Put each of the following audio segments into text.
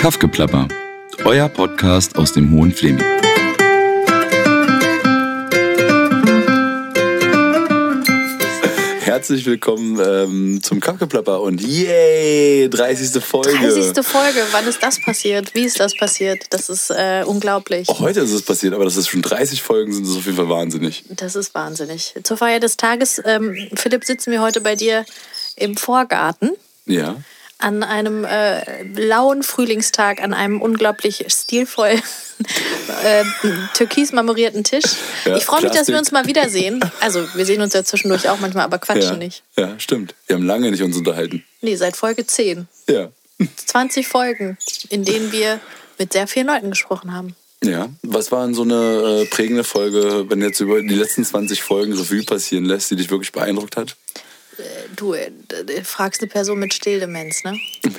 Kaffgeplapper, euer Podcast aus dem Hohen Fleming. Herzlich willkommen ähm, zum Kaffgeplapper und yay, 30. Folge. 30. Folge, wann ist das passiert? Wie ist das passiert? Das ist äh, unglaublich. Auch heute ist es passiert, aber dass es schon 30 Folgen sind, ist auf jeden Fall wahnsinnig. Das ist wahnsinnig. Zur Feier des Tages, ähm, Philipp, sitzen wir heute bei dir im Vorgarten. Ja an einem äh, lauen Frühlingstag an einem unglaublich stilvoll äh, türkis marmorierten Tisch. Ja, ich freue mich, dass wir uns mal wiedersehen. Also, wir sehen uns ja zwischendurch auch manchmal, aber quatschen ja, nicht. Ja, stimmt. Wir haben lange nicht uns unterhalten. Nee, seit Folge 10. Ja. 20 Folgen, in denen wir mit sehr vielen Leuten gesprochen haben. Ja, was war denn so eine äh, prägende Folge, wenn du jetzt über die letzten 20 Folgen Revue passieren lässt, die dich wirklich beeindruckt hat? Du äh, fragst eine Person mit Stilldemenz, ne?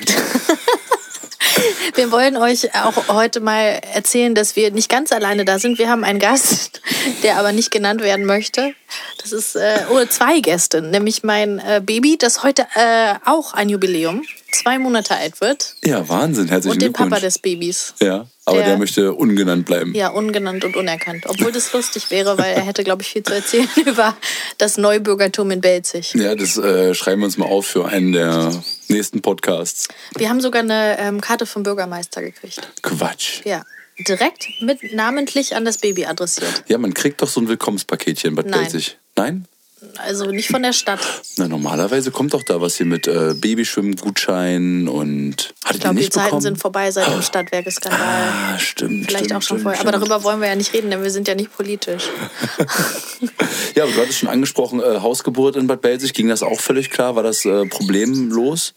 wir wollen euch auch heute mal erzählen, dass wir nicht ganz alleine da sind. Wir haben einen Gast, der aber nicht genannt werden möchte. Das ist äh, oder zwei Gäste, nämlich mein äh, Baby, das heute äh, auch ein Jubiläum, zwei Monate alt wird. Ja, Wahnsinn, herzlichen Und den. Papa des Babys. Ja, aber der, der, möchte ungenannt bleiben. Ja, ungenannt und unerkannt. Obwohl das lustig wäre, weil er hätte, glaube ich, viel zu erzählen über das Neubürgertum in Belzig. Ja, das äh, schreiben wir uns mal auf für einen der nächsten Podcasts. Wir haben sogar eine ähm, Karte vom Bürgermeister gekriegt. Quatsch. Ja direkt mit namentlich an das Baby adressiert. Ja, man kriegt doch so ein Willkommenspaketchen in Bad Nein. Nein? Also nicht von der Stadt. Na, normalerweise kommt doch da was hier mit äh, Babyschwimmgutschein und. Hat ich glaube, die Zeiten bekommen? sind vorbei seit dem Stadtwerkeskandal. Ah, stimmt. Vielleicht stimmt, auch schon stimmt, vorher. Aber darüber wollen wir ja nicht reden, denn wir sind ja nicht politisch. ja, aber du hattest schon angesprochen, äh, Hausgeburt in Bad Belzig. Ging das auch völlig klar? War das äh, problemlos?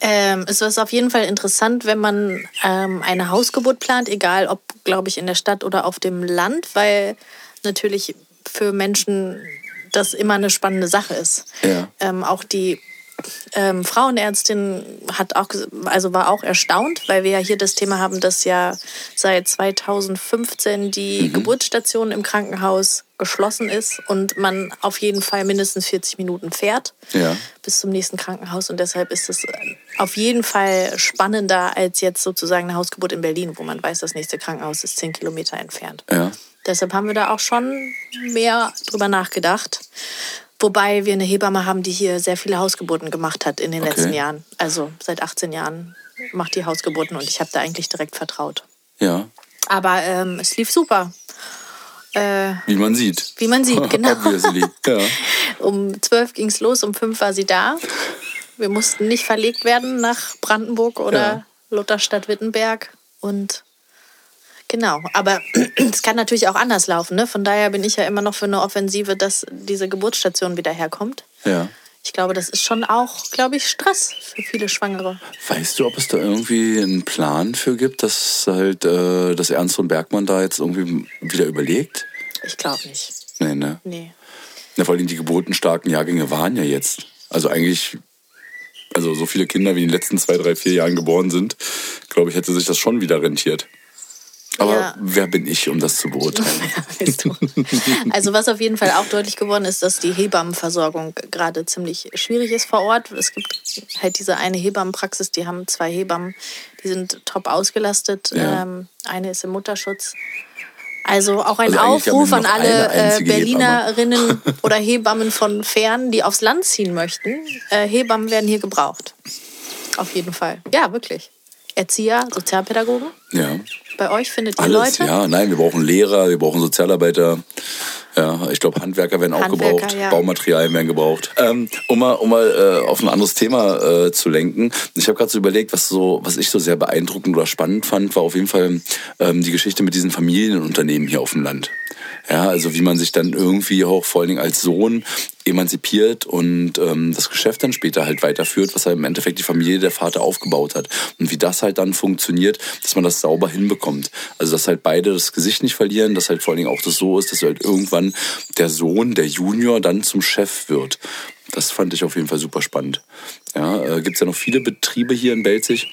Ähm, es ist auf jeden Fall interessant, wenn man ähm, eine Hausgeburt plant, egal ob, glaube ich, in der Stadt oder auf dem Land, weil natürlich für Menschen das immer eine spannende Sache ist. Ja. Ähm, auch die ähm, Frauenärztin hat auch, also war auch erstaunt, weil wir ja hier das Thema haben, dass ja seit 2015 die mhm. Geburtsstation im Krankenhaus geschlossen ist und man auf jeden Fall mindestens 40 Minuten fährt ja. bis zum nächsten Krankenhaus. Und deshalb ist es auf jeden Fall spannender als jetzt sozusagen eine Hausgeburt in Berlin, wo man weiß, das nächste Krankenhaus ist 10 Kilometer entfernt. Ja. Deshalb haben wir da auch schon mehr drüber nachgedacht. Wobei wir eine Hebamme haben, die hier sehr viele Hausgeburten gemacht hat in den okay. letzten Jahren. Also seit 18 Jahren macht die Hausgeburten und ich habe da eigentlich direkt vertraut. Ja. Aber ähm, es lief super. Äh, wie man sieht. Wie man sieht, genau. ja. Um 12 ging es los, um 5 war sie da. Wir mussten nicht verlegt werden nach Brandenburg oder ja. Lutherstadt-Wittenberg. Und Genau, aber es kann natürlich auch anders laufen. Ne? Von daher bin ich ja immer noch für eine Offensive, dass diese Geburtsstation wieder herkommt. Ja. Ich glaube, das ist schon auch, glaube ich, Stress für viele Schwangere. Weißt du, ob es da irgendwie einen Plan für gibt, dass halt äh, das Ernst und Bergmann da jetzt irgendwie wieder überlegt? Ich glaube nicht. Nee, ne? Nee. Ja, vor allem die geburtenstarken Jahrgänge waren ja jetzt. Also eigentlich, also so viele Kinder wie in den letzten zwei, drei, vier Jahren geboren sind, glaube ich, hätte sich das schon wieder rentiert. Aber ja. wer bin ich, um das zu beurteilen? also was auf jeden Fall auch deutlich geworden ist, dass die Hebammenversorgung gerade ziemlich schwierig ist vor Ort. Es gibt halt diese eine Hebammenpraxis, die haben zwei Hebammen, die sind top ausgelastet. Ja. Ähm, eine ist im Mutterschutz. Also auch ein also Aufruf an alle äh, Berlinerinnen Hebamme. oder Hebammen von fern, die aufs Land ziehen möchten. Äh, Hebammen werden hier gebraucht. Auf jeden Fall. Ja, wirklich. Erzieher, Sozialpädagogen? Ja. Bei euch findet ihr Alles, Leute? Ja, nein, wir brauchen Lehrer, wir brauchen Sozialarbeiter. Ja, ich glaube, Handwerker werden auch Handwerker, gebraucht, ja. Baumaterialien werden gebraucht. Ähm, um mal, um mal äh, auf ein anderes Thema äh, zu lenken. Ich habe gerade so überlegt, was so, was ich so sehr beeindruckend oder spannend fand, war auf jeden Fall ähm, die Geschichte mit diesen Familienunternehmen hier auf dem Land. Ja, also wie man sich dann irgendwie auch vor allen Dingen als Sohn emanzipiert und ähm, das Geschäft dann später halt weiterführt, was halt im Endeffekt die Familie der Vater aufgebaut hat. Und wie das halt dann funktioniert, dass man das sauber hinbekommt. Also dass halt beide das Gesicht nicht verlieren, dass halt vor allen Dingen auch das so ist, dass halt irgendwann der Sohn, der Junior, dann zum Chef wird. Das fand ich auf jeden Fall super spannend. Ja, äh, gibt es ja noch viele Betriebe hier in Belzig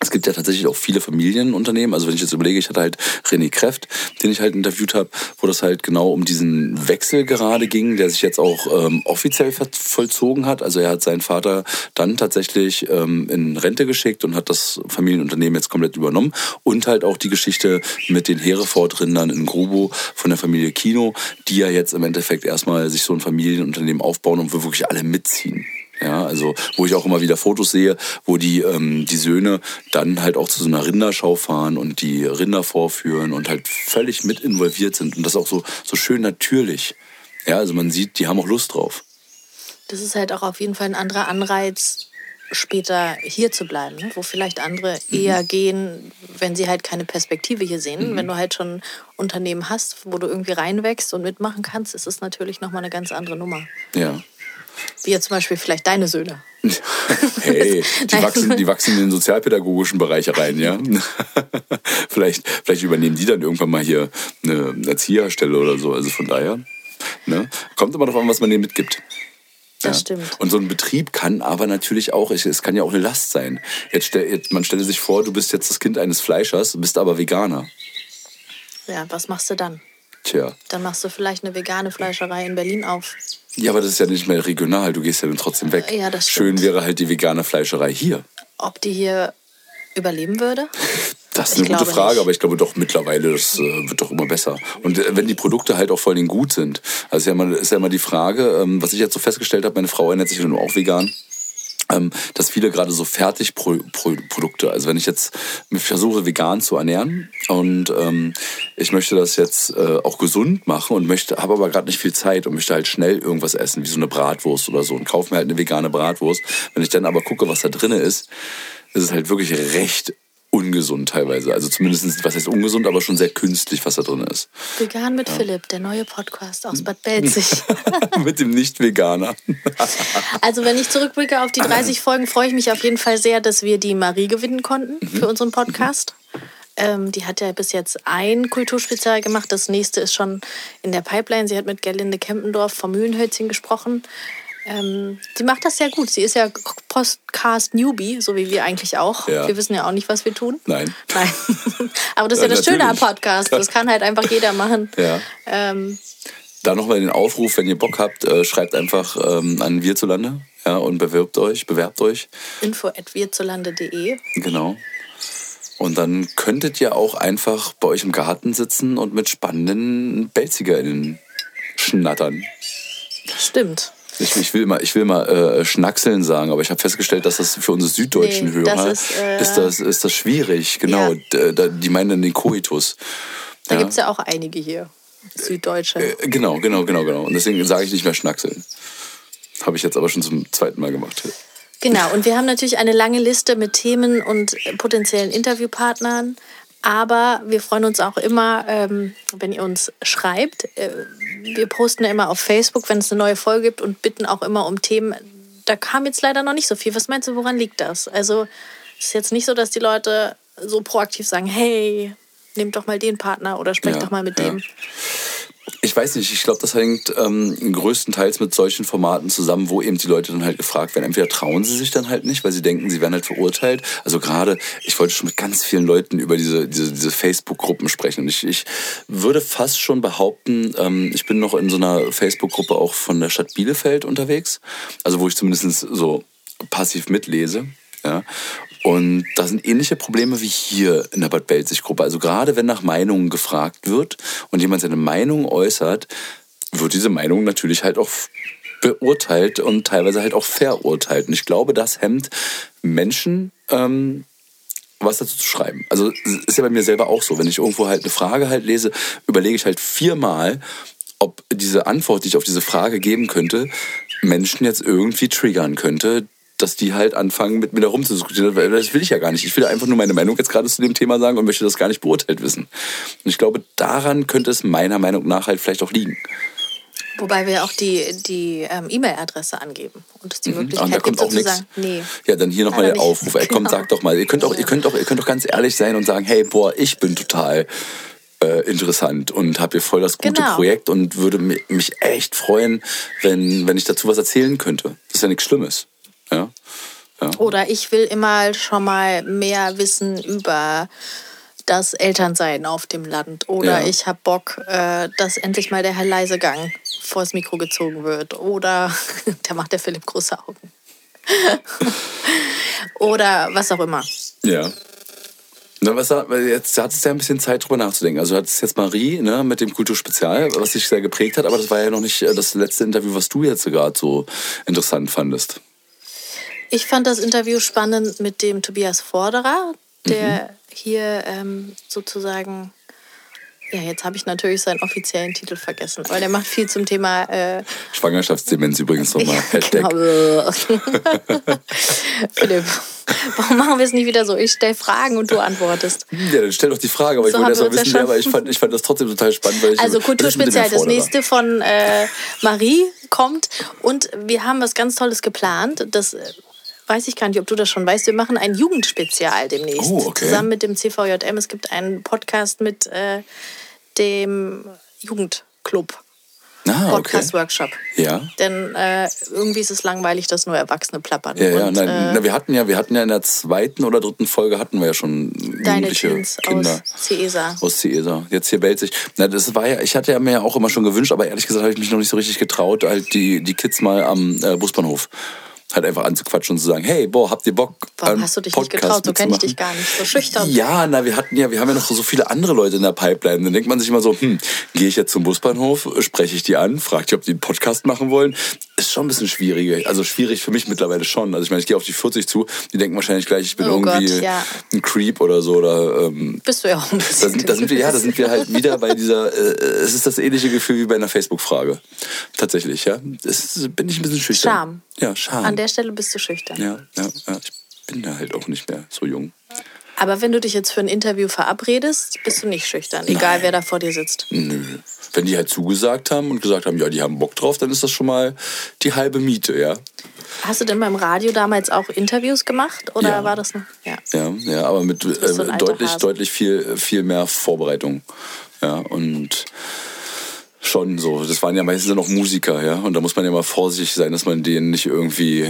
es gibt ja tatsächlich auch viele Familienunternehmen. Also wenn ich jetzt überlege, ich hatte halt René Kräft, den ich halt interviewt habe, wo das halt genau um diesen Wechsel gerade ging, der sich jetzt auch ähm, offiziell vollzogen hat. Also er hat seinen Vater dann tatsächlich ähm, in Rente geschickt und hat das Familienunternehmen jetzt komplett übernommen. Und halt auch die Geschichte mit den Hereford-Rindern in Grubo von der Familie Kino, die ja jetzt im Endeffekt erstmal sich so ein Familienunternehmen aufbauen und wo wirklich alle mitziehen. Ja, also wo ich auch immer wieder Fotos sehe, wo die, ähm, die Söhne dann halt auch zu so einer Rinderschau fahren und die Rinder vorführen und halt völlig mit involviert sind und das auch so, so schön natürlich. Ja, also man sieht, die haben auch Lust drauf. Das ist halt auch auf jeden Fall ein anderer Anreiz, später hier zu bleiben, wo vielleicht andere mhm. eher gehen, wenn sie halt keine Perspektive hier sehen. Mhm. Wenn du halt schon Unternehmen hast, wo du irgendwie reinwächst und mitmachen kannst, ist es natürlich nochmal eine ganz andere Nummer. Ja. Wie jetzt zum Beispiel vielleicht deine Söhne. hey, die wachsen, die wachsen in den sozialpädagogischen Bereich rein, ja. vielleicht, vielleicht übernehmen die dann irgendwann mal hier eine Erzieherstelle oder so. Also von daher, ne? kommt immer darauf an, was man denen mitgibt. Das ja. stimmt. Und so ein Betrieb kann aber natürlich auch, es kann ja auch eine Last sein. Jetzt, jetzt, man stelle sich vor, du bist jetzt das Kind eines Fleischers, bist aber Veganer. Ja, was machst du dann? Tja. Dann machst du vielleicht eine vegane Fleischerei in Berlin auf. Ja, aber das ist ja nicht mehr regional, du gehst ja dann trotzdem weg. Ja, das stimmt. Schön wäre halt die vegane Fleischerei hier. Ob die hier überleben würde? Das ist eine gute Frage, nicht. aber ich glaube doch mittlerweile, das äh, wird doch immer besser. Und äh, wenn die Produkte halt auch vor allem gut sind. Also ist ja immer, ist ja immer die Frage, ähm, was ich jetzt so festgestellt habe, meine Frau ernährt sich nur auch vegan dass viele gerade so Fertigprodukte, also wenn ich jetzt mich versuche vegan zu ernähren und ähm, ich möchte das jetzt äh, auch gesund machen und möchte, habe aber gerade nicht viel Zeit und möchte halt schnell irgendwas essen, wie so eine Bratwurst oder so und kaufe mir halt eine vegane Bratwurst. Wenn ich dann aber gucke, was da drin ist, ist es halt wirklich recht ungesund teilweise. Also zumindest, was heißt ungesund, aber schon sehr künstlich, was da drin ist. Vegan mit ja. Philipp, der neue Podcast aus Bad Belzig. mit dem Nicht-Veganer. also wenn ich zurückblicke auf die 30 Folgen, freue ich mich auf jeden Fall sehr, dass wir die Marie gewinnen konnten mhm. für unseren Podcast. Ähm, die hat ja bis jetzt ein Kulturspezial gemacht. Das nächste ist schon in der Pipeline. Sie hat mit Gerlinde Kempendorf vom Mühlenhölzchen gesprochen. Ähm, sie macht das sehr gut. Sie ist ja Podcast-Newbie, so wie wir eigentlich auch. Ja. Wir wissen ja auch nicht, was wir tun. Nein. Nein. Aber das ist ja, ja das Schöne am Podcast. Das kann halt einfach jeder machen. Ja. Ähm, da nochmal den Aufruf, wenn ihr Bock habt, äh, schreibt einfach ähm, an Wir zu Lande ja, und bewerbt euch, bewerbt euch. Info at wirzulande.de. Genau. Und dann könntet ihr auch einfach bei euch im Garten sitzen und mit spannenden BelzigerInnen schnattern. Stimmt. Ich, ich, will mal, ich will mal äh, Schnackseln sagen, aber ich habe festgestellt, dass das für unsere süddeutschen nee, Hörer das ist, äh, ist, das, ist das schwierig. Genau, ja. die meinen dann den Koitus. Da ja. gibt es ja auch einige hier, Süddeutsche. Äh, genau, genau, genau, genau. Und deswegen sage ich nicht mehr Schnackseln. Habe ich jetzt aber schon zum zweiten Mal gemacht. Genau, und wir haben natürlich eine lange Liste mit Themen und potenziellen Interviewpartnern. Aber wir freuen uns auch immer, ähm, wenn ihr uns schreibt. Äh, wir posten ja immer auf Facebook, wenn es eine neue Folge gibt und bitten auch immer um Themen. Da kam jetzt leider noch nicht so viel. Was meinst du, woran liegt das? Also es ist jetzt nicht so, dass die Leute so proaktiv sagen, hey, nehmt doch mal den Partner oder sprecht ja, doch mal mit ja. dem. Ich weiß nicht, ich glaube, das hängt ähm, größtenteils mit solchen Formaten zusammen, wo eben die Leute dann halt gefragt werden. Entweder trauen sie sich dann halt nicht, weil sie denken, sie werden halt verurteilt. Also gerade, ich wollte schon mit ganz vielen Leuten über diese, diese, diese Facebook-Gruppen sprechen. Und ich, ich würde fast schon behaupten, ähm, ich bin noch in so einer Facebook-Gruppe auch von der Stadt Bielefeld unterwegs. Also wo ich zumindest so passiv mitlese. Ja. Und da sind ähnliche Probleme wie hier in der Bad Belzig-Gruppe. Also gerade wenn nach Meinungen gefragt wird und jemand seine Meinung äußert, wird diese Meinung natürlich halt auch beurteilt und teilweise halt auch verurteilt. Und ich glaube, das hemmt Menschen, ähm, was dazu zu schreiben. Also ist ja bei mir selber auch so. Wenn ich irgendwo halt eine Frage halt lese, überlege ich halt viermal, ob diese Antwort, die ich auf diese Frage geben könnte, Menschen jetzt irgendwie triggern könnte, dass die halt anfangen, mit mir da rumzudiskutieren. Das will ich ja gar nicht. Ich will einfach nur meine Meinung jetzt gerade zu dem Thema sagen und möchte das gar nicht beurteilt wissen. Und ich glaube, daran könnte es meiner Meinung nach halt vielleicht auch liegen. Wobei wir auch die, die ähm, E-Mail-Adresse angeben und es die mhm. Möglichkeit da kommt gibt, auch so sagen, nee. Ja, dann hier nochmal der Aufruf. Ey, kommt, genau. sagt doch mal. Ihr könnt auch, ihr könnt auch, ihr könnt auch ganz ehrlich sein und sagen, hey, boah, ich bin total äh, interessant und habe hier voll das gute genau. Projekt und würde mich echt freuen, wenn, wenn ich dazu was erzählen könnte. Das ist ja nichts Schlimmes. Ja? Ja. Oder ich will immer schon mal mehr wissen über das Elternsein auf dem Land. Oder ja. ich habe Bock, äh, dass endlich mal der Herr Leisegang vors Mikro gezogen wird. Oder da macht der Philipp große Augen. Oder was auch immer. Ja. Na, was, jetzt hat es ja ein bisschen Zeit, drüber nachzudenken. Also du hattest jetzt Marie ne, mit dem Kulturspezial, was dich sehr geprägt hat, aber das war ja noch nicht äh, das letzte Interview, was du jetzt gerade so interessant fandest. Ich fand das Interview spannend mit dem Tobias Vorderer, der mhm. hier ähm, sozusagen ja, jetzt habe ich natürlich seinen offiziellen Titel vergessen, weil der macht viel zum Thema äh Schwangerschaftsdemenz übrigens nochmal. Genau. Philipp, warum machen wir es nicht wieder so? Ich stelle Fragen und du antwortest. Ja, dann stell doch die Frage, aber so ich wollte erst mal wissen, aber ich fand, ich fand das trotzdem total spannend. Weil ich also Kulturspezial, das nächste von äh, Marie kommt und wir haben was ganz Tolles geplant. Das weiß ich gar nicht, ob du das schon weißt. Wir machen ein Jugendspezial demnächst. Oh, okay. Zusammen mit dem CVJM. Es gibt einen Podcast mit äh, dem Jugendclub. Ah, Podcast-Workshop. Ja. Denn äh, irgendwie ist es langweilig, dass nur Erwachsene plappern. Ja, ja. Und, nein, äh, na, wir hatten ja, wir hatten ja in der zweiten oder dritten Folge hatten wir ja schon deine Teens Kinder aus CESA. Aus CESA. Jetzt hier bellt sich. Na, das war ja, ich hatte ja mir ja auch immer schon gewünscht, aber ehrlich gesagt habe ich mich noch nicht so richtig getraut, halt die, die Kids mal am äh, Busbahnhof halt einfach anzuquatschen und zu sagen, hey, boah, habt ihr Bock? Warum hast du dich Podcast nicht getraut? So kenne ich dich gar nicht. So schüchtern. Ja, na, wir hatten ja, wir haben ja noch so viele andere Leute in der Pipeline. Dann denkt man sich immer so, hm, gehe ich jetzt zum Busbahnhof, spreche ich die an, frage die, ob die einen Podcast machen wollen. Ist schon ein bisschen schwieriger. Also schwierig für mich mittlerweile schon. Also ich meine, ich gehe auf die 40 zu, die denken wahrscheinlich gleich, ich bin oh irgendwie Gott, ja. ein Creep oder so. Oder, ähm, Bist du ja auch ein bisschen. Da sind, da sind wir, ja, da sind wir halt wieder bei dieser, äh, es ist das ähnliche Gefühl wie bei einer Facebook-Frage. Tatsächlich, ja. Das bin ich ein bisschen schüchtern. Scham. Ja, Scham. An der Stelle bist du schüchtern. Ja, ja, ja. Ich bin da halt auch nicht mehr so jung. Aber wenn du dich jetzt für ein Interview verabredest, bist du nicht schüchtern, egal Nein. wer da vor dir sitzt. Nö. Wenn die halt zugesagt haben und gesagt haben, ja, die haben Bock drauf, dann ist das schon mal die halbe Miete, ja. Hast du denn beim Radio damals auch Interviews gemacht oder ja. war das noch? Ja, ja, ja aber mit äh, deutlich, deutlich viel, viel mehr Vorbereitung. Ja, und Schon so. Das waren ja meistens noch Musiker, ja. Und da muss man ja mal vorsichtig sein, dass man denen nicht irgendwie.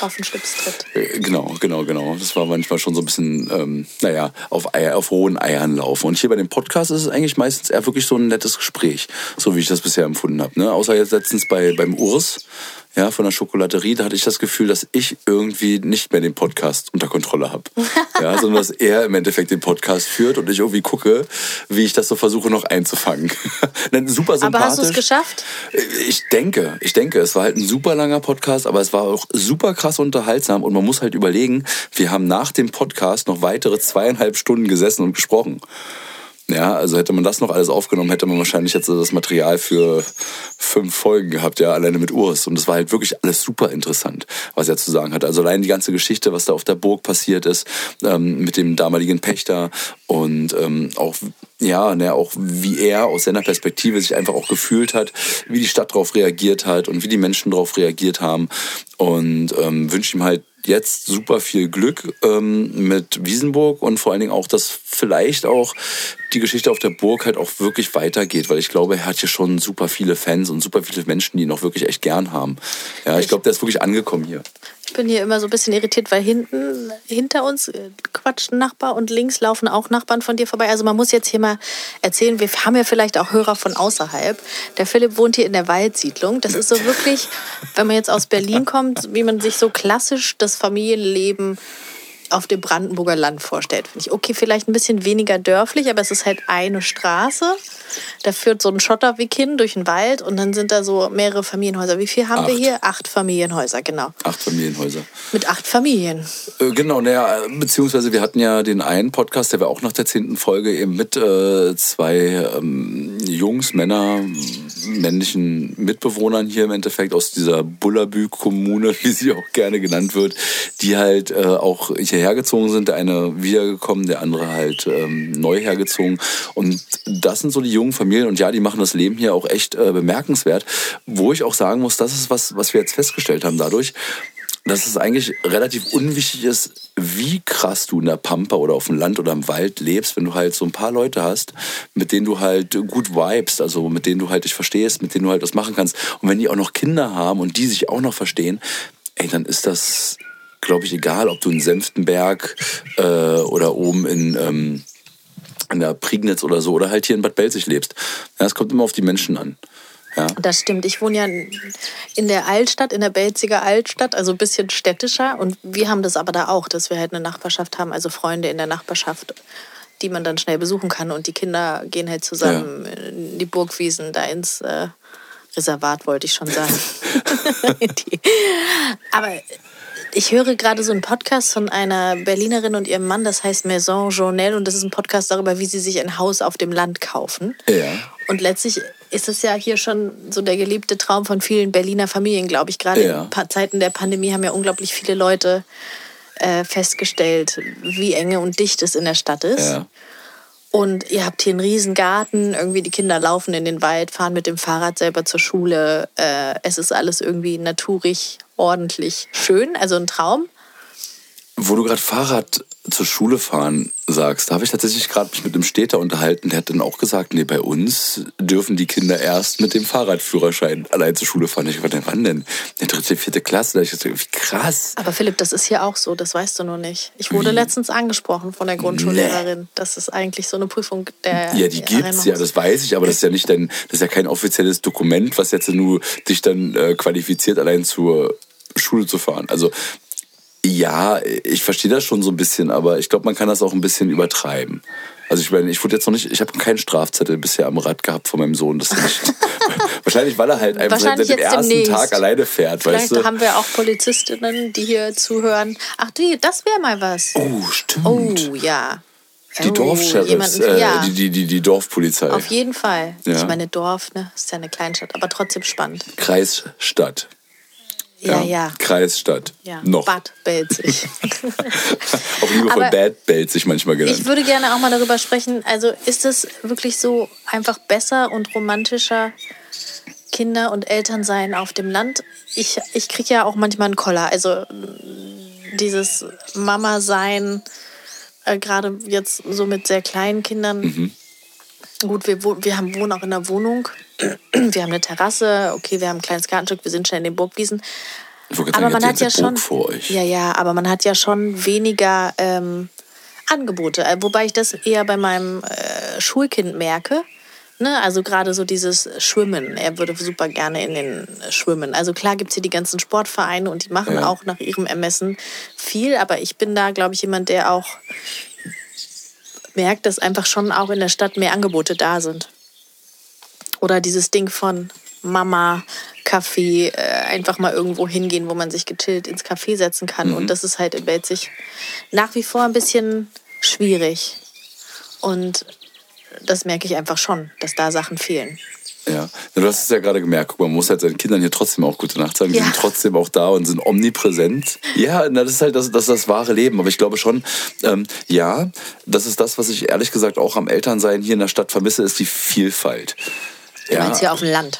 Auf den Schlips tritt. Äh, genau, genau, genau. Das war manchmal schon so ein bisschen, ähm, naja, auf, Eier, auf hohen Eiern laufen. Und hier bei dem Podcast ist es eigentlich meistens eher wirklich so ein nettes Gespräch, so wie ich das bisher empfunden habe. Ne? Außer jetzt letztens bei, beim Urs ja, von der Schokolaterie, da hatte ich das Gefühl, dass ich irgendwie nicht mehr den Podcast unter Kontrolle habe. Ja, sondern dass er im Endeffekt den Podcast führt und ich irgendwie gucke, wie ich das so versuche noch einzufangen. super sympathisch. Aber hast du es geschafft? Ich denke, ich denke, es war halt ein super langer Podcast, aber es war auch super krass unterhaltsam und man muss halt überlegen, wir haben nach dem Podcast noch weitere zweieinhalb Stunden gesessen und gesprochen. Ja, also hätte man das noch alles aufgenommen, hätte man wahrscheinlich jetzt das Material für fünf Folgen gehabt, ja, alleine mit Urs. Und das war halt wirklich alles super interessant, was er zu sagen hat. Also allein die ganze Geschichte, was da auf der Burg passiert ist, ähm, mit dem damaligen Pächter und ähm, auch ja, ne, auch wie er aus seiner Perspektive sich einfach auch gefühlt hat, wie die Stadt darauf reagiert hat und wie die Menschen darauf reagiert haben. Und ähm, wünsche ihm halt jetzt super viel Glück ähm, mit Wiesenburg und vor allen Dingen auch, dass vielleicht auch die Geschichte auf der Burg halt auch wirklich weitergeht, weil ich glaube, er hat hier schon super viele Fans und super viele Menschen, die ihn auch wirklich echt gern haben. Ja, ich glaube, der ist wirklich angekommen hier. Ich bin hier immer so ein bisschen irritiert, weil hinten, hinter uns äh, quatscht ein Nachbar und links laufen auch Nachbarn von dir vorbei. Also man muss jetzt hier mal erzählen, wir haben ja vielleicht auch Hörer von außerhalb. Der Philipp wohnt hier in der Waldsiedlung. Das ist so wirklich, wenn man jetzt aus Berlin kommt, wie man sich so klassisch das Familienleben auf dem Brandenburger Land vorstellt. Finde ich okay, vielleicht ein bisschen weniger dörflich, aber es ist halt eine Straße. Da führt so ein Schotterweg hin durch den Wald und dann sind da so mehrere Familienhäuser. Wie viel haben acht. wir hier? Acht Familienhäuser, genau. Acht Familienhäuser. Mit acht Familien. Äh, genau, naja, beziehungsweise wir hatten ja den einen Podcast, der war auch nach der zehnten Folge eben mit äh, zwei ähm, Jungs, Männer, männlichen Mitbewohnern hier im Endeffekt aus dieser Bullabü-Kommune, wie sie auch gerne genannt wird, die halt äh, auch hierher sind. Der eine wiedergekommen, der andere halt ähm, neu hergezogen. Und das sind so die jungen Familien und ja, die machen das Leben hier auch echt äh, bemerkenswert. Wo ich auch sagen muss, das ist was, was wir jetzt festgestellt haben dadurch, dass es eigentlich relativ unwichtig ist, wie krass du in der Pampa oder auf dem Land oder im Wald lebst, wenn du halt so ein paar Leute hast, mit denen du halt gut vibest, also mit denen du halt dich verstehst, mit denen du halt was machen kannst. Und wenn die auch noch Kinder haben und die sich auch noch verstehen, ey, dann ist das glaube ich, egal, ob du in Senftenberg äh, oder oben in, ähm, in der Prignitz oder so oder halt hier in Bad Belzig lebst. Ja, es kommt immer auf die Menschen an. Ja. Das stimmt. Ich wohne ja in der Altstadt, in der Belziger Altstadt, also ein bisschen städtischer. Und wir haben das aber da auch, dass wir halt eine Nachbarschaft haben, also Freunde in der Nachbarschaft, die man dann schnell besuchen kann. Und die Kinder gehen halt zusammen ja. in die Burgwiesen, da ins äh, Reservat, wollte ich schon sagen. aber ich höre gerade so einen Podcast von einer Berlinerin und ihrem Mann, das heißt Maison Journal und das ist ein Podcast darüber, wie sie sich ein Haus auf dem Land kaufen. Ja. Und letztlich ist es ja hier schon so der geliebte Traum von vielen Berliner Familien, glaube ich. Gerade ja. in Zeiten der Pandemie haben ja unglaublich viele Leute äh, festgestellt, wie enge und dicht es in der Stadt ist. Ja. Und ihr habt hier einen riesen Garten, irgendwie die Kinder laufen in den Wald, fahren mit dem Fahrrad selber zur Schule. Äh, es ist alles irgendwie naturig, ordentlich, schön, also ein Traum. Wo du gerade Fahrrad zur Schule fahren sagst, da habe ich tatsächlich gerade mich mit einem Städter unterhalten, der hat dann auch gesagt, nee, bei uns dürfen die Kinder erst mit dem Fahrradführerschein allein zur Schule fahren. Ich dachte, wann denn? Die dritte, vierte Klasse. Ich dachte, wie krass. Aber Philipp, das ist hier auch so, das weißt du nur nicht. Ich wurde wie? letztens angesprochen von der Grundschullehrerin. Nee. Das ist eigentlich so eine Prüfung der. Ja, die gibt's ja, das weiß ich, aber das ist ja nicht dein, das ist ja kein offizielles Dokument, was jetzt nur dich dann äh, qualifiziert, allein zur Schule zu fahren. Also ja, ich verstehe das schon so ein bisschen, aber ich glaube, man kann das auch ein bisschen übertreiben. Also ich meine, ich wurde jetzt noch nicht, ich habe keinen Strafzettel bisher am Rad gehabt von meinem Sohn. Das nicht, wahrscheinlich, weil er halt einfach seit dem ersten demnächst. Tag alleine fährt. Vielleicht weißt du? haben wir auch Polizistinnen, die hier zuhören. Ach du, das wäre mal was. Oh, stimmt. Oh, ja. Die oh, Dorfsheriffs, äh, ja. die, die, die, die Dorfpolizei. Auf jeden Fall. Ja. Ich meine, Dorf, ne, ist ja eine Kleinstadt, aber trotzdem spannend. Kreisstadt. Ja, ja. Kreisstadt. Ja. Noch. Bad Belzig. auch liebevoll Aber Bad Belzig manchmal genannt. Ich würde gerne auch mal darüber sprechen, also ist es wirklich so einfach besser und romantischer Kinder und Eltern sein auf dem Land? Ich, ich kriege ja auch manchmal einen Koller. Also dieses Mama-Sein, äh, gerade jetzt so mit sehr kleinen Kindern. Mhm. Gut, wir, wir haben, wohnen auch in der Wohnung wir haben eine Terrasse, okay, wir haben ein kleines Gartenstück, wir sind schnell in den Burgwiesen. Aber man hat ja schon, ja, ja, aber man hat ja schon weniger ähm, Angebote. Äh, wobei ich das eher bei meinem äh, Schulkind merke. Ne? Also gerade so dieses Schwimmen. Er würde super gerne in den Schwimmen. Also klar gibt es hier die ganzen Sportvereine und die machen ja. auch nach ihrem Ermessen viel. Aber ich bin da, glaube ich, jemand, der auch merkt, dass einfach schon auch in der Stadt mehr Angebote da sind. Oder dieses Ding von Mama, Kaffee, äh, einfach mal irgendwo hingehen, wo man sich gechillt ins Café setzen kann. Mhm. Und das ist halt in Belzig nach wie vor ein bisschen schwierig. Und das merke ich einfach schon, dass da Sachen fehlen. Ja, du hast es ja gerade gemerkt, guck, man muss halt seinen Kindern hier trotzdem auch gute Nacht sagen. Die ja. sind trotzdem auch da und sind omnipräsent. Ja, das ist halt das, das, das wahre Leben. Aber ich glaube schon, ähm, ja, das ist das, was ich ehrlich gesagt auch am Elternsein hier in der Stadt vermisse, ist die Vielfalt. Du ja. meinst hier auf dem Land?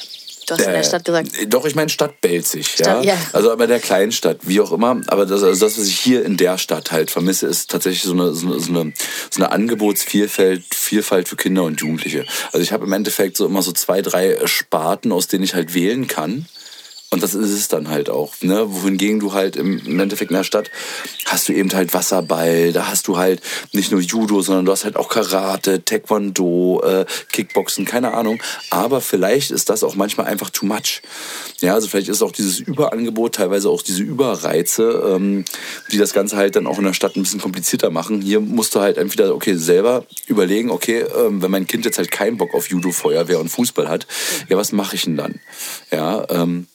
Du hast äh, in der Stadt gesagt. Doch, ich meine Stadt Belzig. Stadt, ja? ja? Also bei der kleinen Stadt, wie auch immer. Aber das, also das, was ich hier in der Stadt halt vermisse, ist tatsächlich so eine, so eine, so eine, so eine Angebotsvielfalt Vielfalt für Kinder und Jugendliche. Also ich habe im Endeffekt so immer so zwei, drei Sparten, aus denen ich halt wählen kann. Und das ist es dann halt auch. Ne? Wohingegen du halt im, Endeffekt in der Stadt hast du eben halt Wasserball, da hast du halt nicht nur Judo, sondern du hast halt auch Karate, Taekwondo, äh, Kickboxen, keine Ahnung. Aber vielleicht ist das auch manchmal einfach too much. Ja, also vielleicht ist auch dieses Überangebot, teilweise auch diese Überreize, ähm, die das Ganze halt dann auch in der Stadt ein bisschen komplizierter machen. Hier musst du halt entweder, okay, selber überlegen, okay, ähm, wenn mein Kind jetzt halt keinen Bock auf Judo, Feuerwehr und Fußball hat, ja, was mache ich denn dann? Ja, ähm,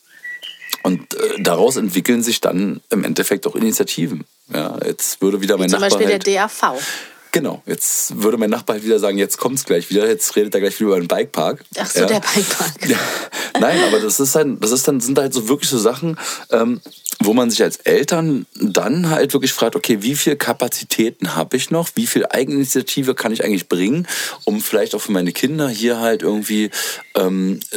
und äh, daraus entwickeln sich dann im Endeffekt auch Initiativen. Ja, jetzt würde wieder mein Wie zum Nachbar. Zum Beispiel halt, der DAV. Genau, jetzt würde mein Nachbar halt wieder sagen, jetzt kommt es gleich wieder, jetzt redet er gleich wieder über den Bikepark. Ach so, ja. der Bikepark. Ja. Nein, aber das ist dann, das ist dann, sind halt so wirklich so Sachen, ähm, wo man sich als Eltern dann halt wirklich fragt, okay, wie viel Kapazitäten habe ich noch, wie viel Eigeninitiative kann ich eigentlich bringen, um vielleicht auch für meine Kinder hier halt irgendwie ähm, äh,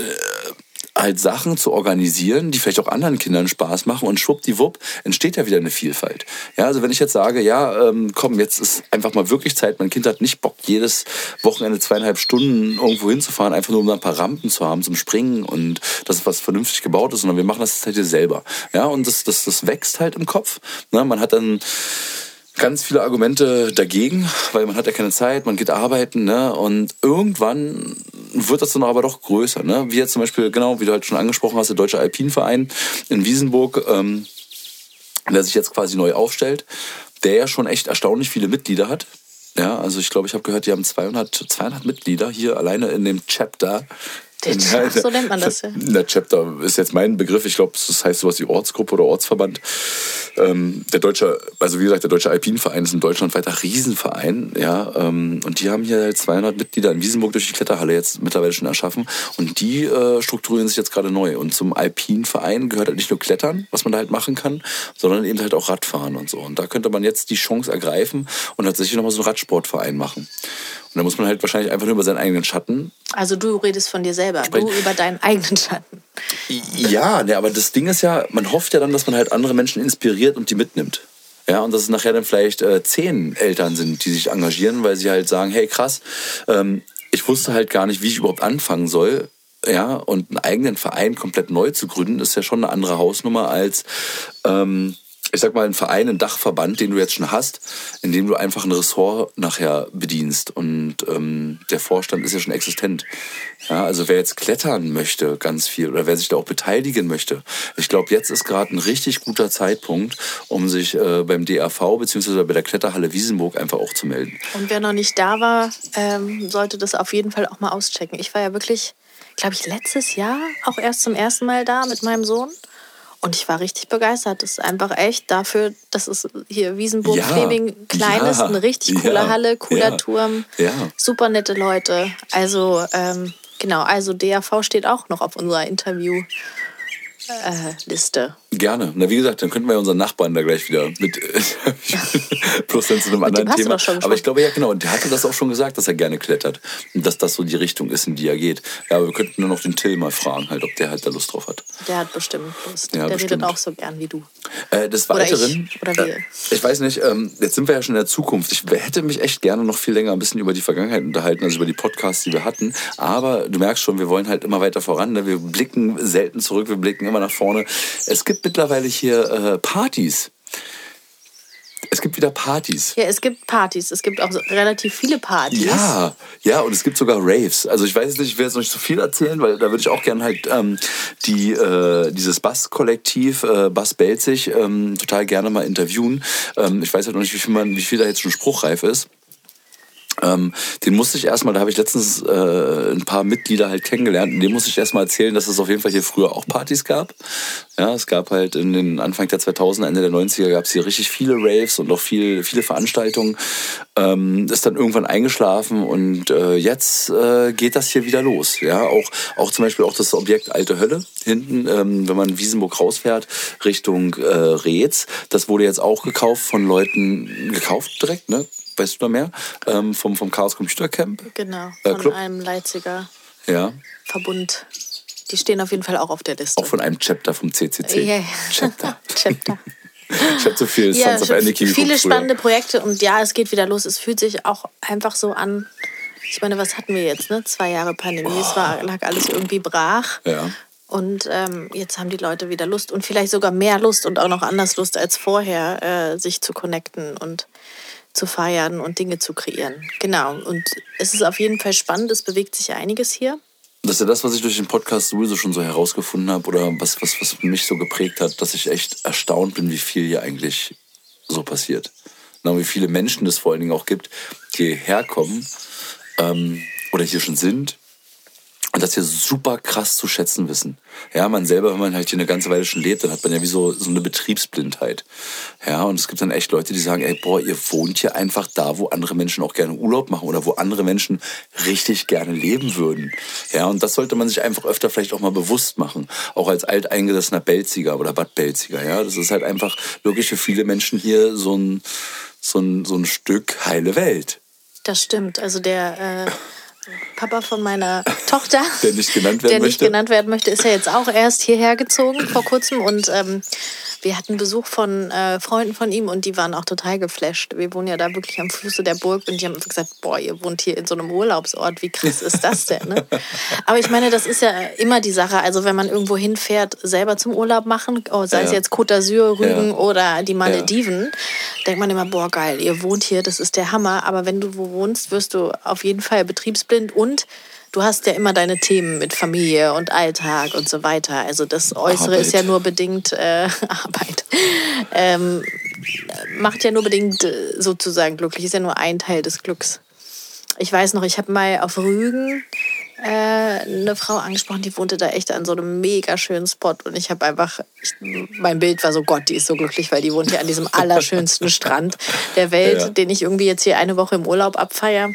halt Sachen zu organisieren, die vielleicht auch anderen Kindern Spaß machen und schwuppdiwupp entsteht ja wieder eine Vielfalt. Ja, also wenn ich jetzt sage, ja, ähm, komm, jetzt ist einfach mal wirklich Zeit, mein Kind hat nicht Bock, jedes Wochenende zweieinhalb Stunden irgendwo hinzufahren, einfach nur um ein paar Rampen zu haben zum Springen und dass was vernünftig gebaut ist, sondern wir machen das jetzt halt hier selber. Ja, und das, das, das wächst halt im Kopf. Ne? Man hat dann ganz viele Argumente dagegen, weil man hat ja keine Zeit, man geht arbeiten, ne? Und irgendwann wird das dann aber doch größer, ne? Wie jetzt zum Beispiel, genau, wie du halt schon angesprochen hast, der Deutsche Alpinverein in Wiesenburg, ähm, der sich jetzt quasi neu aufstellt, der ja schon echt erstaunlich viele Mitglieder hat. Ja, also ich glaube, ich habe gehört, die haben 200, 200 Mitglieder hier alleine in dem Chapter ja, so nennt man das ja. Der Chapter ist jetzt mein Begriff. Ich glaube, das heißt sowas wie Ortsgruppe oder Ortsverband. Ähm, der deutsche, also wie gesagt, der Deutsche Alpinverein ist ein deutschlandweiter Riesenverein. Ja, ähm, und die haben hier halt 200 Mitglieder in Wiesenburg durch die Kletterhalle jetzt mittlerweile schon erschaffen. Und die äh, strukturieren sich jetzt gerade neu. Und zum Alpinverein gehört halt nicht nur Klettern, was man da halt machen kann, sondern eben halt auch Radfahren und so. Und da könnte man jetzt die Chance ergreifen und tatsächlich nochmal so einen Radsportverein machen. Und da muss man halt wahrscheinlich einfach nur über seinen eigenen Schatten. Also du redest von dir selber, sprechen. du über deinen eigenen Schatten. Ja, ne, aber das Ding ist ja, man hofft ja dann, dass man halt andere Menschen inspiriert und die mitnimmt. Ja, und dass es nachher dann vielleicht äh, zehn Eltern sind, die sich engagieren, weil sie halt sagen, hey krass, ähm, ich wusste halt gar nicht, wie ich überhaupt anfangen soll. Ja, und einen eigenen Verein komplett neu zu gründen, ist ja schon eine andere Hausnummer als ähm, ich sag mal, ein Verein, ein Dachverband, den du jetzt schon hast, in dem du einfach ein Ressort nachher bedienst. Und ähm, der Vorstand ist ja schon existent. Ja, also wer jetzt klettern möchte, ganz viel, oder wer sich da auch beteiligen möchte, ich glaube, jetzt ist gerade ein richtig guter Zeitpunkt, um sich äh, beim DRV bzw. bei der Kletterhalle Wiesenburg einfach auch zu melden. Und wer noch nicht da war, ähm, sollte das auf jeden Fall auch mal auschecken. Ich war ja wirklich, glaube ich, letztes Jahr auch erst zum ersten Mal da mit meinem Sohn. Und ich war richtig begeistert. Das ist einfach echt dafür, dass es hier Wiesenburg, ja, Fleming klein ja, ist, eine richtig coole ja, Halle, cooler Turm, super nette Leute. Also ähm, genau, also DAV steht auch noch auf unserer Interview äh, Liste. Gerne. Na, wie gesagt, dann könnten wir ja unseren Nachbarn da gleich wieder mit. plus dann zu einem anderen Thema. Aber ich glaube, ja, genau. Und der hatte das auch schon gesagt, dass er gerne klettert. Und dass das so die Richtung ist, in die er geht. Ja, aber wir könnten nur noch den Till mal fragen, halt, ob der halt da Lust drauf hat. Der hat bestimmt Lust. Ja, der bestimmt. redet auch so gern wie du. Äh, des Weiteren. Oder ich, oder äh, ich weiß nicht, ähm, jetzt sind wir ja schon in der Zukunft. Ich hätte mich echt gerne noch viel länger ein bisschen über die Vergangenheit unterhalten, also über die Podcasts, die wir hatten. Aber du merkst schon, wir wollen halt immer weiter voran. Ne? Wir blicken selten zurück, wir blicken immer nach vorne. Es gibt mittlerweile hier äh, Partys. Es gibt wieder Partys. Ja, es gibt Partys. Es gibt auch relativ viele Partys. Ja, ja, und es gibt sogar Raves. Also ich weiß nicht, ich will jetzt noch nicht so viel erzählen, weil da würde ich auch gerne halt ähm, die, äh, dieses Bass-Kollektiv, äh, Bass Belzig, ähm, total gerne mal interviewen. Ähm, ich weiß halt noch nicht, wie viel, man, wie viel da jetzt schon spruchreif ist. Ähm, den musste ich erstmal, da habe ich letztens äh, ein paar Mitglieder halt kennengelernt, und dem musste ich erstmal erzählen, dass es auf jeden Fall hier früher auch Partys gab. Ja, es gab halt in den Anfang der 2000er, Ende der 90er gab es hier richtig viele Raves und auch viel, viele Veranstaltungen. Ähm, ist dann irgendwann eingeschlafen und äh, jetzt äh, geht das hier wieder los. Ja, auch, auch zum Beispiel auch das Objekt Alte Hölle hinten, ähm, wenn man Wiesenburg rausfährt, Richtung äh, Reetz. Das wurde jetzt auch gekauft von Leuten, gekauft direkt, ne? Weißt du da mehr? Ähm, vom, vom Chaos Computer Camp? Genau, äh, von Club. einem Leipziger ja. Verbund. Die stehen auf jeden Fall auch auf der Liste. Auch von einem Chapter vom CCC. Yeah. Chapter. Chapter. Ich habe so viel ja, Sons of Anarchy Viele spannende Projekte und ja, es geht wieder los. Es fühlt sich auch einfach so an. Ich meine, was hatten wir jetzt? Ne? Zwei Jahre Pandemie. Oh. Es war, lag alles irgendwie brach. Ja. Und ähm, jetzt haben die Leute wieder Lust und vielleicht sogar mehr Lust und auch noch anders Lust als vorher, äh, sich zu connecten und zu feiern und Dinge zu kreieren. Genau. Und es ist auf jeden Fall spannend, es bewegt sich einiges hier. Das ist ja das, was ich durch den Podcast sowieso schon so herausgefunden habe oder was, was, was mich so geprägt hat, dass ich echt erstaunt bin, wie viel hier eigentlich so passiert. Und wie viele Menschen es vor allen Dingen auch gibt, die hierher kommen ähm, oder hier schon sind und das hier super krass zu schätzen wissen. Ja, man selber, wenn man halt hier eine ganze Weile schon lebt, dann hat man ja wie so, so eine Betriebsblindheit. Ja, und es gibt dann echt Leute, die sagen, ey, boah, ihr wohnt hier einfach da, wo andere Menschen auch gerne Urlaub machen oder wo andere Menschen richtig gerne leben würden. Ja, und das sollte man sich einfach öfter vielleicht auch mal bewusst machen. Auch als alteingesessener Belziger oder Bad Belziger. Ja, das ist halt einfach wirklich für viele Menschen hier so ein, so ein, so ein Stück heile Welt. Das stimmt. Also der, äh Papa von meiner Tochter, der nicht genannt werden der nicht genannt werden möchte, ist ja jetzt auch erst hierher gezogen vor kurzem und ähm, wir hatten Besuch von äh, Freunden von ihm und die waren auch total geflasht. Wir wohnen ja da wirklich am Fuße der Burg und die haben gesagt, boah, ihr wohnt hier in so einem Urlaubsort, wie krass ist das denn? Ne? Aber ich meine, das ist ja immer die Sache. Also wenn man irgendwo hinfährt, selber zum Urlaub machen, oh, sei ja. es jetzt Côte d'Azur, Rügen ja. oder die Malediven, ja. denkt man immer, boah, geil, ihr wohnt hier, das ist der Hammer. Aber wenn du wo wohnst, wirst du auf jeden Fall betriebsblind und du hast ja immer deine Themen mit Familie und Alltag und so weiter. Also das Äußere Arbeit. ist ja nur bedingt äh, Arbeit. Ähm, macht ja nur bedingt äh, sozusagen glücklich, ist ja nur ein Teil des Glücks. Ich weiß noch, ich habe mal auf Rügen äh, eine Frau angesprochen, die wohnte da echt an so einem mega schönen Spot und ich habe einfach, ich, mein Bild war so, Gott, die ist so glücklich, weil die wohnt hier an diesem allerschönsten Strand der Welt, ja. den ich irgendwie jetzt hier eine Woche im Urlaub abfeiere.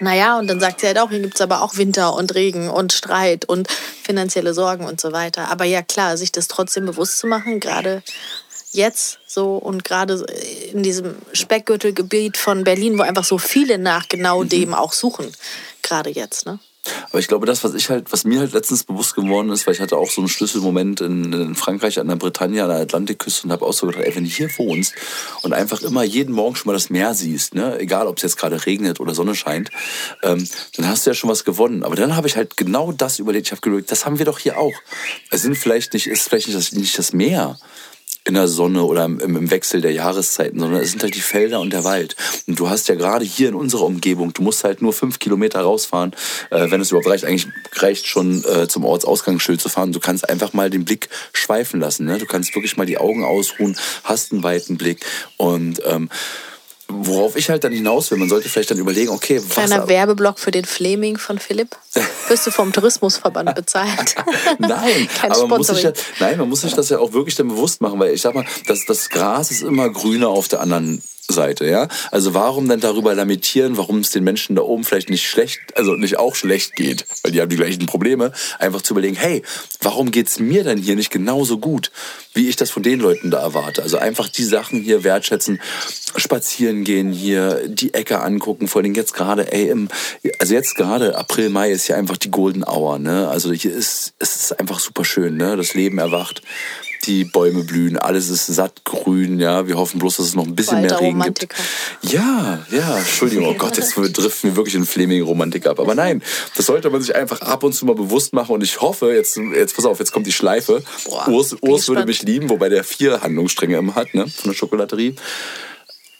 Naja, und dann sagt sie halt auch, hier gibt es aber auch Winter und Regen und Streit und finanzielle Sorgen und so weiter. Aber ja, klar, sich das trotzdem bewusst zu machen, gerade jetzt so und gerade in diesem Speckgürtelgebiet von Berlin, wo einfach so viele nach genau mhm. dem auch suchen, gerade jetzt, ne? Aber ich glaube, das, was ich halt, was mir halt letztens bewusst geworden ist, weil ich hatte auch so einen Schlüsselmoment in, in Frankreich an der Bretagne, an der Atlantikküste und habe auch so gedacht, ey, wenn du hier wohnst und einfach immer jeden Morgen schon mal das Meer siehst, ne, egal ob es jetzt gerade regnet oder Sonne scheint, ähm, dann hast du ja schon was gewonnen. Aber dann habe ich halt genau das überlegt. Ich habe gedacht, das haben wir doch hier auch. Es sind vielleicht nicht, ist vielleicht nicht das, nicht das Meer, in der Sonne oder im, im, Wechsel der Jahreszeiten, sondern es sind halt die Felder und der Wald. Und du hast ja gerade hier in unserer Umgebung, du musst halt nur fünf Kilometer rausfahren, äh, wenn es überhaupt reicht. Eigentlich reicht schon äh, zum Ortsausgangsschild zu fahren. Du kannst einfach mal den Blick schweifen lassen. Ne? Du kannst wirklich mal die Augen ausruhen, hast einen weiten Blick und ähm, Worauf ich halt dann hinaus will, man sollte vielleicht dann überlegen, okay, was. Kleiner Werbeblock für den Fleming von Philipp. Wirst du vom Tourismusverband bezahlt? nein, aber man muss sich ja, nein, man muss sich das ja auch wirklich dann bewusst machen, weil ich sag mal, das, das Gras ist immer grüner auf der anderen Seite, ja. Also warum denn darüber lamentieren, warum es den Menschen da oben vielleicht nicht schlecht, also nicht auch schlecht geht, weil die haben die gleichen Probleme, einfach zu überlegen, hey, warum geht's mir denn hier nicht genauso gut, wie ich das von den Leuten da erwarte? Also einfach die Sachen hier wertschätzen, spazieren gehen hier, die Ecke angucken, vor allem jetzt gerade, ey, im, also jetzt gerade April, Mai ist ja einfach die Golden Hour, ne? Also hier ist, es ist einfach super schön, ne? Das Leben erwacht die Bäume blühen, alles ist sattgrün, ja. Wir hoffen bloß, dass es noch ein bisschen mehr Regen Romantiker. gibt. Ja, ja, Entschuldigung, oh Gott, jetzt driften wir wirklich in Fleming-Romantik ab. Aber nein, das sollte man sich einfach ab und zu mal bewusst machen. Und ich hoffe, jetzt, jetzt pass auf, jetzt kommt die Schleife. Boah, Urs, Urs würde mich lieben, wobei der vier Handlungsstränge immer hat, ne, von der Schokolaterie.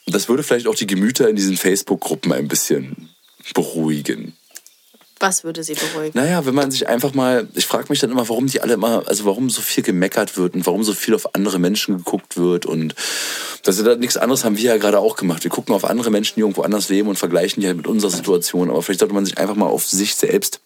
Das würde vielleicht auch die Gemüter in diesen Facebook-Gruppen ein bisschen beruhigen. Was würde sie beruhigen? Naja, wenn man sich einfach mal, ich frage mich dann immer, warum die alle immer, also warum so viel gemeckert wird und warum so viel auf andere Menschen geguckt wird und das ist ja nichts anderes haben wir ja gerade auch gemacht. Wir gucken auf andere Menschen, die irgendwo anders leben und vergleichen die halt mit unserer Situation. Aber vielleicht sollte man sich einfach mal auf sich selbst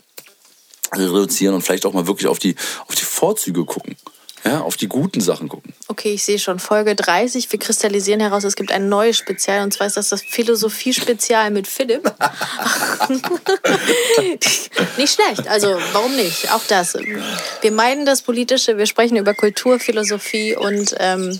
reduzieren und vielleicht auch mal wirklich auf die, auf die Vorzüge gucken. Ja, auf die guten Sachen gucken. Okay, ich sehe schon. Folge 30. Wir kristallisieren heraus, es gibt ein neues Spezial und zwar ist das das Philosophie-Spezial mit Philipp. nicht schlecht. Also, warum nicht? Auch das. Wir meiden das Politische, wir sprechen über Kultur, Philosophie und ähm,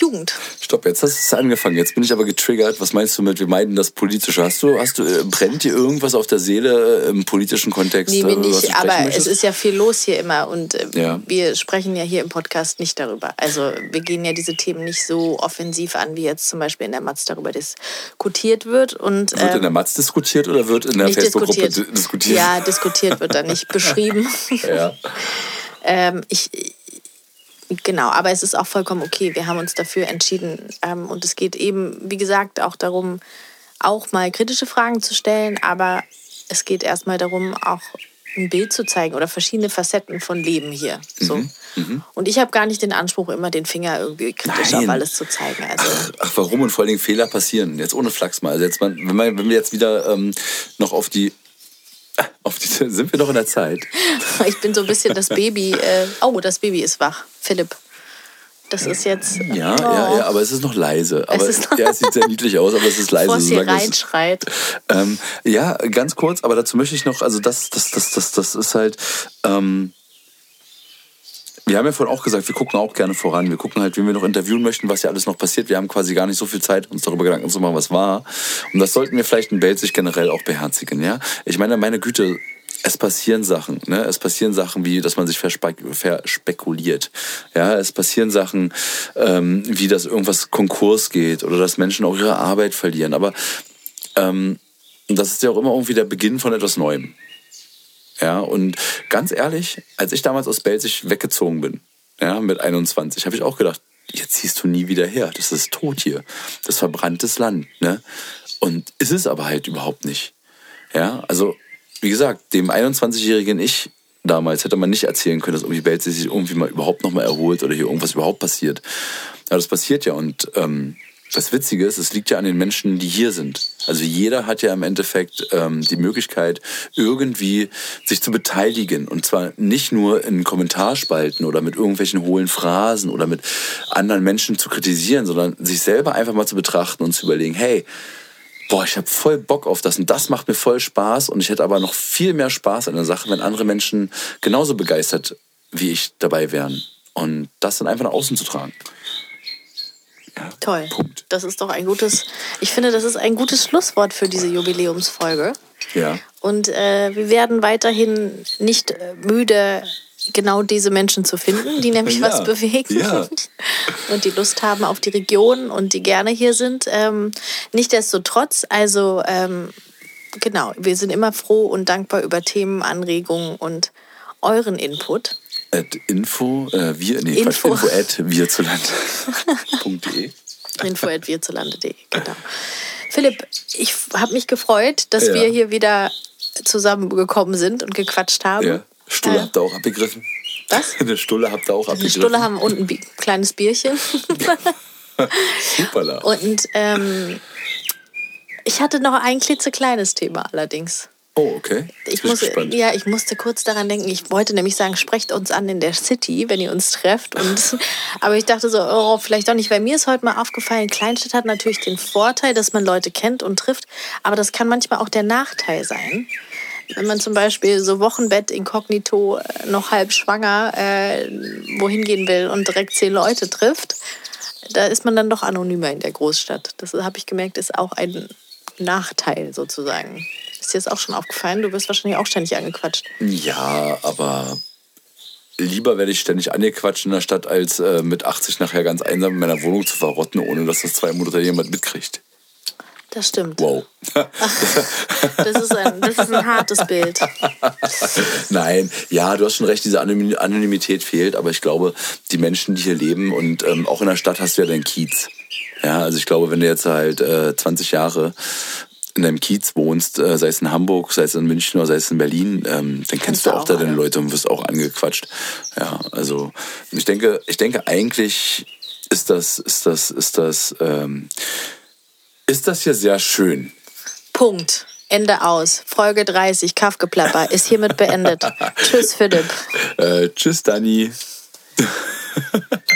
Jugend. Stopp, jetzt hast du angefangen. Jetzt bin ich aber getriggert. Was meinst du mit, wir meiden das Politische? Hast du, hast du, äh, brennt dir irgendwas auf der Seele äh, im politischen Kontext? Nee, mir nicht, aber möchtest? es ist ja viel los hier immer und äh, ja. wir sprechen ja hier im Podcast nicht darüber. Also wir gehen ja diese Themen nicht so offensiv an, wie jetzt zum Beispiel in der Matz darüber diskutiert wird. Und, wird in der Matz diskutiert oder wird in der Facebook-Gruppe diskutiert? Ja, diskutiert wird da nicht beschrieben. ja. ähm, ich, Genau, aber es ist auch vollkommen okay. Wir haben uns dafür entschieden. Ähm, und es geht eben, wie gesagt, auch darum, auch mal kritische Fragen zu stellen, aber es geht erstmal darum, auch ein Bild zu zeigen oder verschiedene Facetten von Leben hier. So. Mhm, mh. Und ich habe gar nicht den Anspruch, immer den Finger irgendwie kritisch Nein. auf alles zu zeigen. Also ach, ach, warum und vor allen Dingen Fehler passieren? Jetzt ohne Flachs mal. Also jetzt mal wenn, man, wenn wir jetzt wieder ähm, noch auf die auf diese, sind wir noch in der Zeit? Ich bin so ein bisschen das Baby. Äh, oh, das Baby ist wach. Philipp. Das ist jetzt. Ja, oh. ja, ja, aber es ist noch leise. Aber, es, noch ja, es sieht sehr niedlich aus, aber es ist leise. Bevor es hier reinschreit. Ähm, ja, ganz kurz, aber dazu möchte ich noch, also das, das, das, das, das ist halt. Ähm, wir haben ja vorhin auch gesagt, wir gucken auch gerne voran. Wir gucken halt, wen wir noch interviewen möchten, was ja alles noch passiert. Wir haben quasi gar nicht so viel Zeit, uns darüber Gedanken zu machen, was war. Und das sollten wir vielleicht in Welt sich generell auch beherzigen, ja. Ich meine, meine Güte, es passieren Sachen. Ne? Es passieren Sachen wie, dass man sich verspekuliert. Ja, es passieren Sachen ähm, wie, dass irgendwas Konkurs geht oder dass Menschen auch ihre Arbeit verlieren. Aber ähm, das ist ja auch immer irgendwie der Beginn von etwas Neuem. Ja, und ganz ehrlich, als ich damals aus Belzig weggezogen bin, ja, mit 21, habe ich auch gedacht, jetzt ziehst du nie wieder her. Das ist tot hier. Das verbranntes Land. Ne? Und ist es aber halt überhaupt nicht. Ja, also wie gesagt, dem 21-jährigen Ich damals hätte man nicht erzählen können, dass irgendwie Belzig sich irgendwie mal überhaupt nochmal erholt oder hier irgendwas überhaupt passiert. Aber das passiert ja und ähm, das Witzige ist, es liegt ja an den Menschen, die hier sind. Also jeder hat ja im Endeffekt ähm, die Möglichkeit, irgendwie sich zu beteiligen. Und zwar nicht nur in Kommentarspalten oder mit irgendwelchen hohlen Phrasen oder mit anderen Menschen zu kritisieren, sondern sich selber einfach mal zu betrachten und zu überlegen, hey, boah, ich habe voll Bock auf das und das macht mir voll Spaß und ich hätte aber noch viel mehr Spaß an der Sache, wenn andere Menschen genauso begeistert wie ich dabei wären. Und das dann einfach nach außen zu tragen. Toll. Punkt. Das ist doch ein gutes, ich finde, das ist ein gutes Schlusswort für diese Jubiläumsfolge. Ja. Und äh, wir werden weiterhin nicht äh, müde, genau diese Menschen zu finden, die nämlich ja. was bewegen ja. und die Lust haben auf die Region und die gerne hier sind. Ähm, Nichtsdestotrotz, also ähm, genau, wir sind immer froh und dankbar über Themen, Anregungen und euren Input. At info, äh, wir, nee, info. info at wirzuland.de. info at wirzuland.de, genau. Philipp, ich habe mich gefreut, dass ja. wir hier wieder zusammengekommen sind und gequatscht haben. Ja. Stulle äh, habt ihr auch abgegriffen? Was? Eine Stulle habt ihr auch abgegriffen? Eine Stulle haben unten ein kleines Bierchen. Superla. Und ähm, ich hatte noch ein klitzekleines Thema allerdings. Oh, okay. Ich, muss, ja, ich musste kurz daran denken. Ich wollte nämlich sagen, sprecht uns an in der City, wenn ihr uns trefft. Und, aber ich dachte so, oh, vielleicht doch nicht. Weil mir ist heute mal aufgefallen, Kleinstadt hat natürlich den Vorteil, dass man Leute kennt und trifft. Aber das kann manchmal auch der Nachteil sein. Wenn man zum Beispiel so Wochenbett inkognito äh, noch halb schwanger äh, wohin gehen will und direkt zehn Leute trifft, da ist man dann doch anonymer in der Großstadt. Das habe ich gemerkt, ist auch ein Nachteil sozusagen. Ist dir das auch schon aufgefallen? Du wirst wahrscheinlich auch ständig angequatscht. Ja, aber lieber werde ich ständig angequatscht in der Stadt, als äh, mit 80 nachher ganz einsam in meiner Wohnung zu verrotten, ohne dass das zwei Monate jemand mitkriegt. Das stimmt. Wow. das, ist ein, das ist ein hartes Bild. Nein, ja, du hast schon recht, diese Anonymität fehlt, aber ich glaube, die Menschen, die hier leben und ähm, auch in der Stadt hast du ja deinen Kiez. Ja, also ich glaube, wenn du jetzt halt äh, 20 Jahre in deinem Kiez wohnst, äh, sei es in Hamburg, sei es in München oder sei es in Berlin, ähm, dann kennst du auch, auch da deine Leute und wirst auch angequatscht. Ja, also ich denke, ich denke eigentlich ist das, ist das, ist das, ähm, ist das hier sehr schön. Punkt. Ende aus. Folge 30, Kaffgeplapper, ist hiermit beendet. tschüss, Philipp. Äh, tschüss, Dani.